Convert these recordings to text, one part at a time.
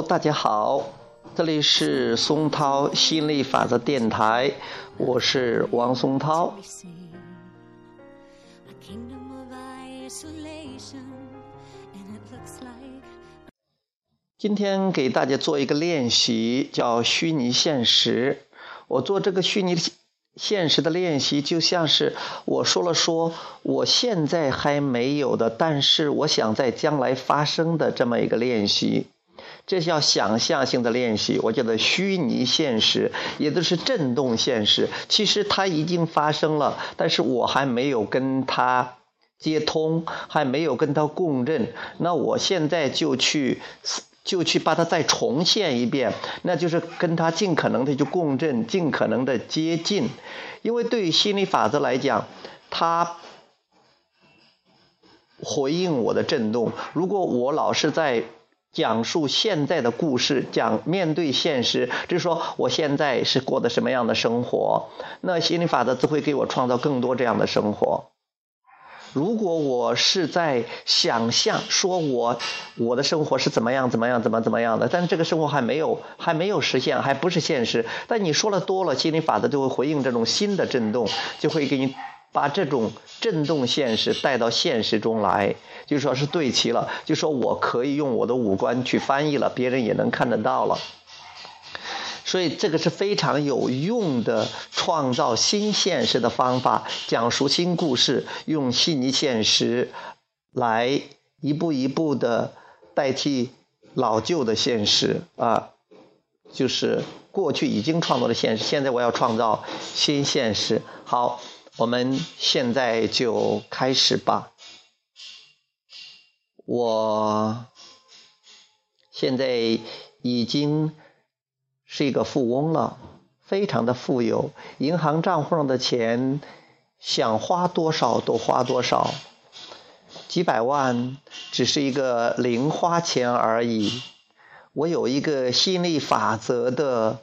Hello，大家好，这里是松涛心理法则电台，我是王松涛。今天给大家做一个练习，叫虚拟现实。我做这个虚拟现实的练习，就像是我说了说我现在还没有的，但是我想在将来发生的这么一个练习。这叫想象性的练习，我叫做虚拟现实，也就是震动现实。其实它已经发生了，但是我还没有跟它接通，还没有跟它共振。那我现在就去，就去把它再重现一遍，那就是跟它尽可能的去共振，尽可能的接近。因为对于心理法则来讲，它回应我的震动。如果我老是在讲述现在的故事，讲面对现实，就是说我现在是过的什么样的生活？那心理法则只会给我创造更多这样的生活。如果我是在想象，说我我的生活是怎么样怎么样怎么怎么样的，但是这个生活还没有还没有实现，还不是现实。但你说了多了，心理法则就会回应这种新的震动，就会给你。把这种震动现实带到现实中来，就说是对齐了，就说我可以用我的五官去翻译了，别人也能看得到了。所以这个是非常有用的创造新现实的方法，讲述新故事，用虚拟现实来一步一步的代替老旧的现实啊，就是过去已经创造的现实，现在我要创造新现实。好。我们现在就开始吧。我现在已经是一个富翁了，非常的富有，银行账户上的钱想花多少都花多少，几百万只是一个零花钱而已。我有一个心理法则的。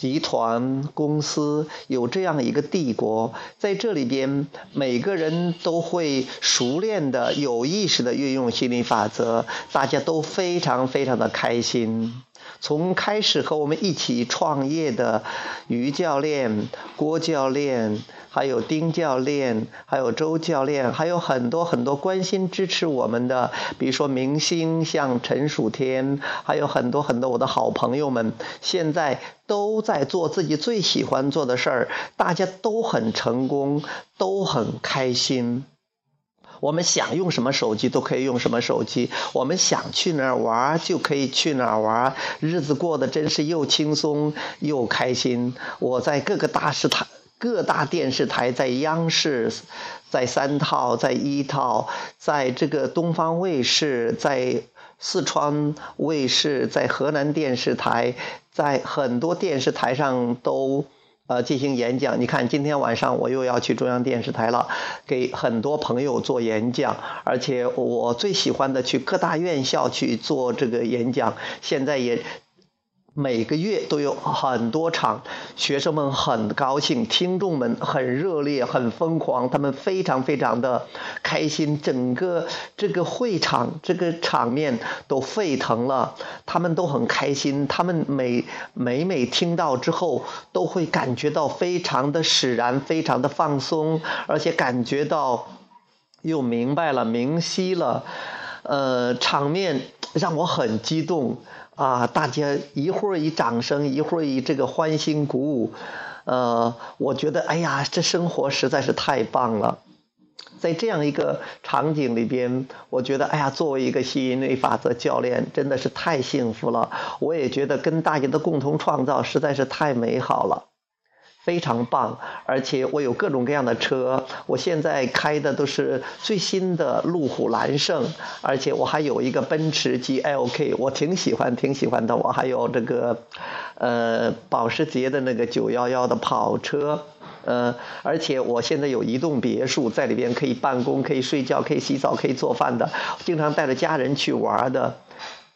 集团公司有这样一个帝国，在这里边，每个人都会熟练的、有意识的运用心理法则，大家都非常非常的开心。从开始和我们一起创业的于教练、郭教练，还有丁教练，还有周教练，还有很多很多关心支持我们的，比如说明星像陈曙天，还有很多很多我的好朋友们，现在都在做自己最喜欢做的事儿，大家都很成功，都很开心。我们想用什么手机都可以用什么手机，我们想去哪儿玩就可以去哪儿玩，日子过得真是又轻松又开心。我在各个大视台、各大电视台，在央视、在三套、在一套，在这个东方卫视、在四川卫视、在河南电视台，在很多电视台上都。呃，进行演讲。你看，今天晚上我又要去中央电视台了，给很多朋友做演讲。而且我最喜欢的去各大院校去做这个演讲。现在也。每个月都有很多场，学生们很高兴，听众们很热烈，很疯狂，他们非常非常的开心，整个这个会场这个场面都沸腾了，他们都很开心，他们每每每听到之后，都会感觉到非常的释然，非常的放松，而且感觉到又明白了，明晰了，呃，场面让我很激动。啊！大家一会儿以掌声，一会儿以这个欢欣鼓舞，呃，我觉得，哎呀，这生活实在是太棒了。在这样一个场景里边，我觉得，哎呀，作为一个吸引力法则教练，真的是太幸福了。我也觉得跟大家的共同创造实在是太美好了。非常棒，而且我有各种各样的车，我现在开的都是最新的路虎揽胜，而且我还有一个奔驰 GLK，我挺喜欢，挺喜欢的。我还有这个，呃，保时捷的那个911的跑车，呃，而且我现在有一栋别墅，在里边可以办公、可以睡觉、可以洗澡、可以做饭的，经常带着家人去玩的。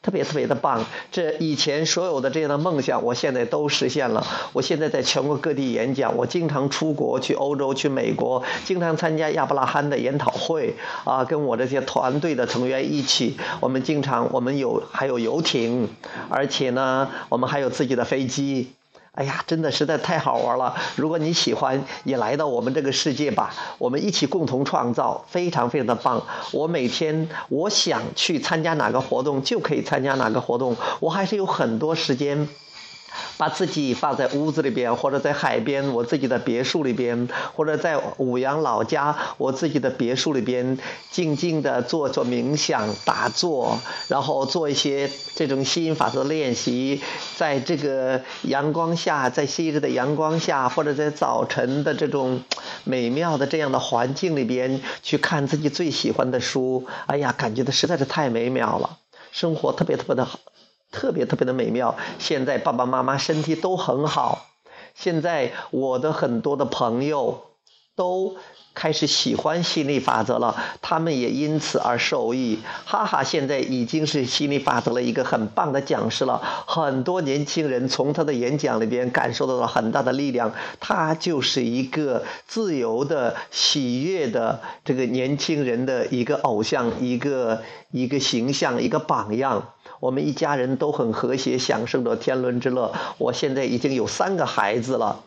特别特别的棒，这以前所有的这样的梦想，我现在都实现了。我现在在全国各地演讲，我经常出国去欧洲、去美国，经常参加亚伯拉罕的研讨会啊，跟我这些团队的成员一起，我们经常我们有还有游艇，而且呢，我们还有自己的飞机。哎呀，真的实在太好玩了！如果你喜欢，也来到我们这个世界吧，我们一起共同创造，非常非常的棒。我每天我想去参加哪个活动，就可以参加哪个活动，我还是有很多时间。把自己放在屋子里边，或者在海边，我自己的别墅里边，或者在五阳老家我自己的别墅里边，静静的做做冥想、打坐，然后做一些这种吸引法则练习，在这个阳光下，在昔日的阳光下，或者在早晨的这种美妙的这样的环境里边，去看自己最喜欢的书，哎呀，感觉的实在是太美妙了，生活特别特别的好。特别特别的美妙。现在爸爸妈妈身体都很好。现在我的很多的朋友都开始喜欢心理法则了，他们也因此而受益。哈哈，现在已经是心理法则的一个很棒的讲师了。很多年轻人从他的演讲里边感受到了很大的力量。他就是一个自由的、喜悦的这个年轻人的一个偶像，一个一个形象，一个榜样。我们一家人都很和谐，享受着天伦之乐。我现在已经有三个孩子了，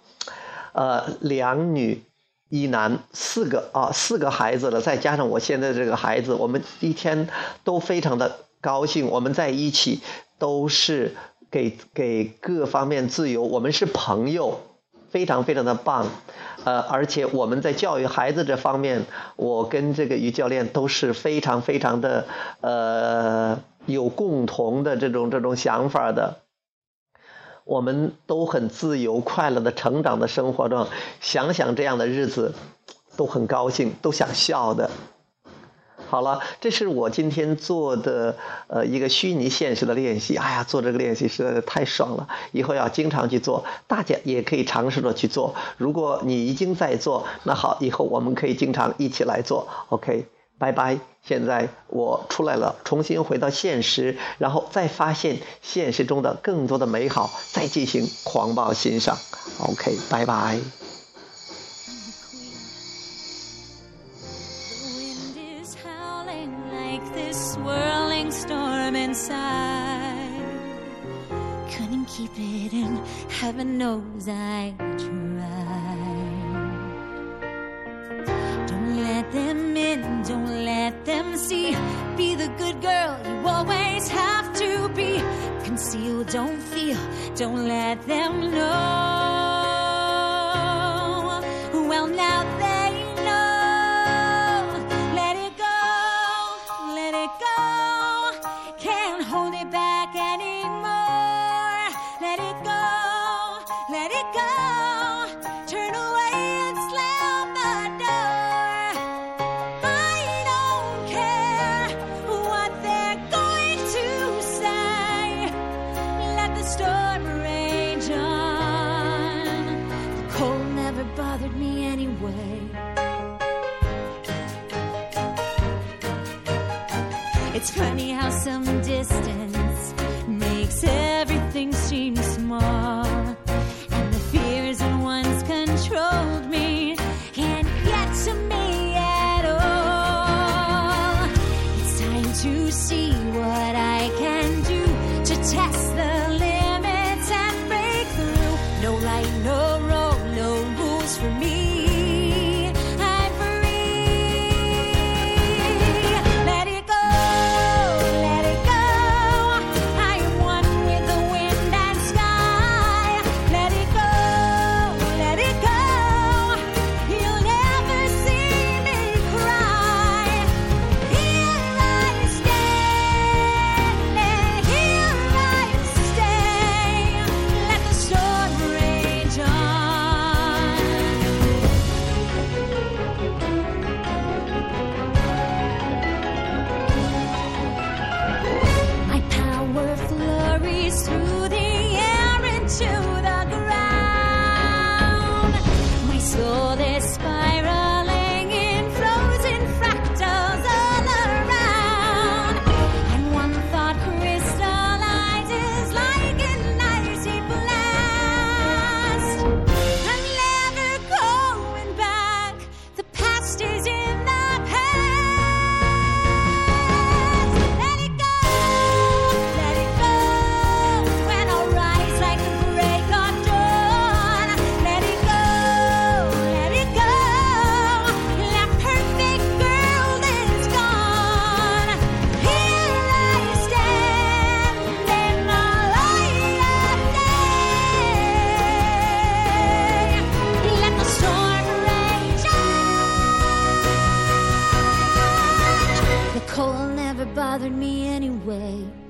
呃，两女一男，四个啊，四个孩子了，再加上我现在这个孩子，我们一天都非常的高兴。我们在一起都是给给各方面自由，我们是朋友，非常非常的棒。呃，而且我们在教育孩子这方面，我跟这个于教练都是非常非常的呃。有共同的这种这种想法的，我们都很自由快乐的成长的生活中，想想这样的日子，都很高兴，都想笑的。好了，这是我今天做的呃一个虚拟现实的练习。哎呀，做这个练习实在是太爽了，以后要经常去做，大家也可以尝试着去做。如果你已经在做，那好，以后我们可以经常一起来做。OK。拜拜！现在我出来了，重新回到现实，然后再发现现实中的更多的美好，再进行狂暴欣赏。OK，拜拜。let good girl you always have to be. Conceal, don't feel, don't let them know. It's funny how some distance hurt me anyway.